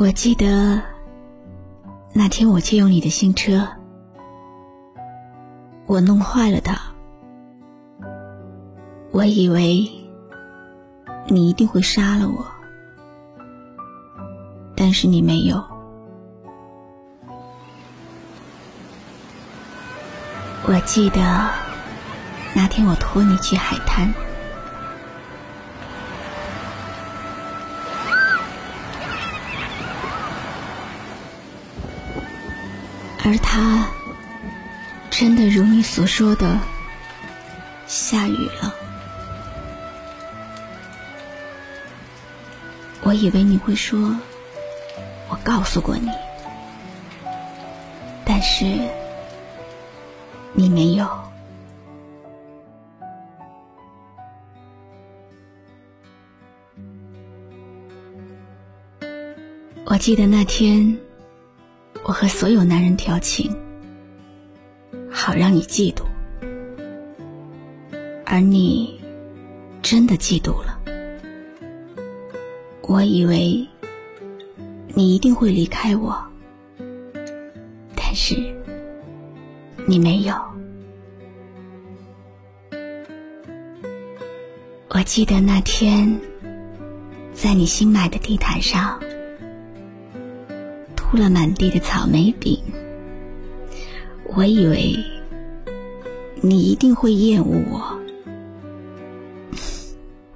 我记得那天我借用你的新车，我弄坏了它。我以为你一定会杀了我，但是你没有。我记得那天我拖你去海滩。而他真的如你所说的下雨了。我以为你会说，我告诉过你，但是你没有。我记得那天。我和所有男人调情，好让你嫉妒，而你真的嫉妒了。我以为你一定会离开我，但是你没有。我记得那天，在你新买的地毯上。铺了满地的草莓饼，我以为你一定会厌恶我，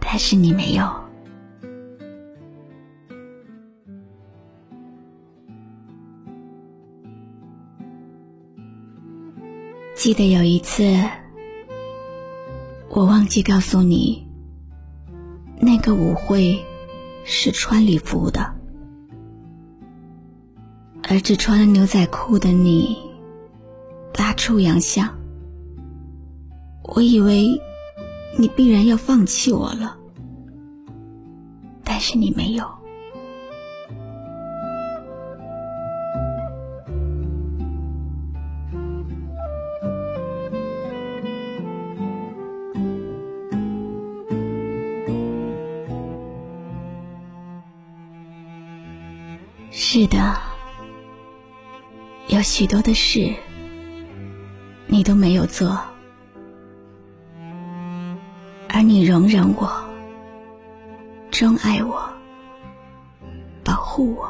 但是你没有。记得有一次，我忘记告诉你，那个舞会是穿礼服的。而只穿了牛仔裤的你，大出洋相。我以为你必然要放弃我了，但是你没有。是的。有许多的事，你都没有做，而你容忍我，钟爱我，保护我。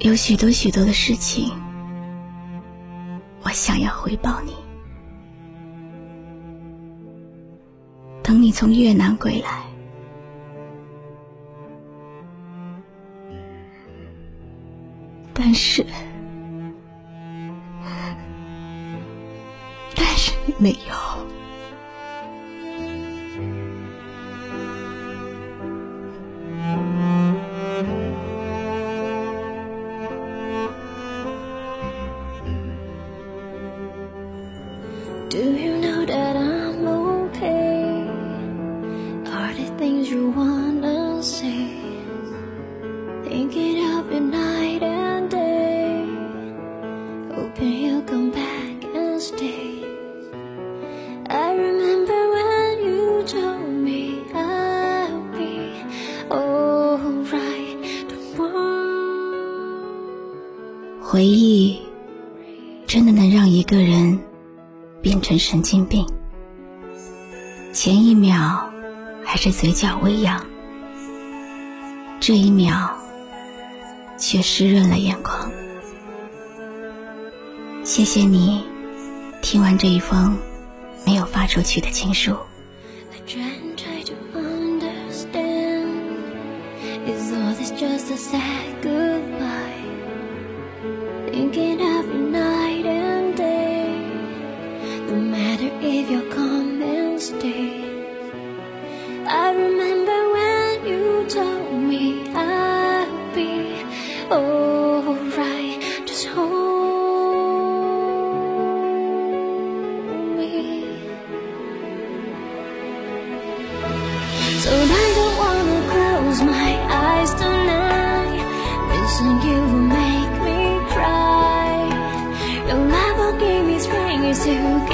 有许多许多的事情，我想要回报你。等你从越南归来。是，但是你没有。 回忆真的能让一个人变成神经病。前一秒还是嘴角微扬，这一秒却湿润了眼眶。谢谢你听完这一封没有发出去的情书。thinking I remember when you told me I'll be alright. Just hold me. So I don't wanna close my eyes tonight. Missing you will make me cry. Your love will give me strength to.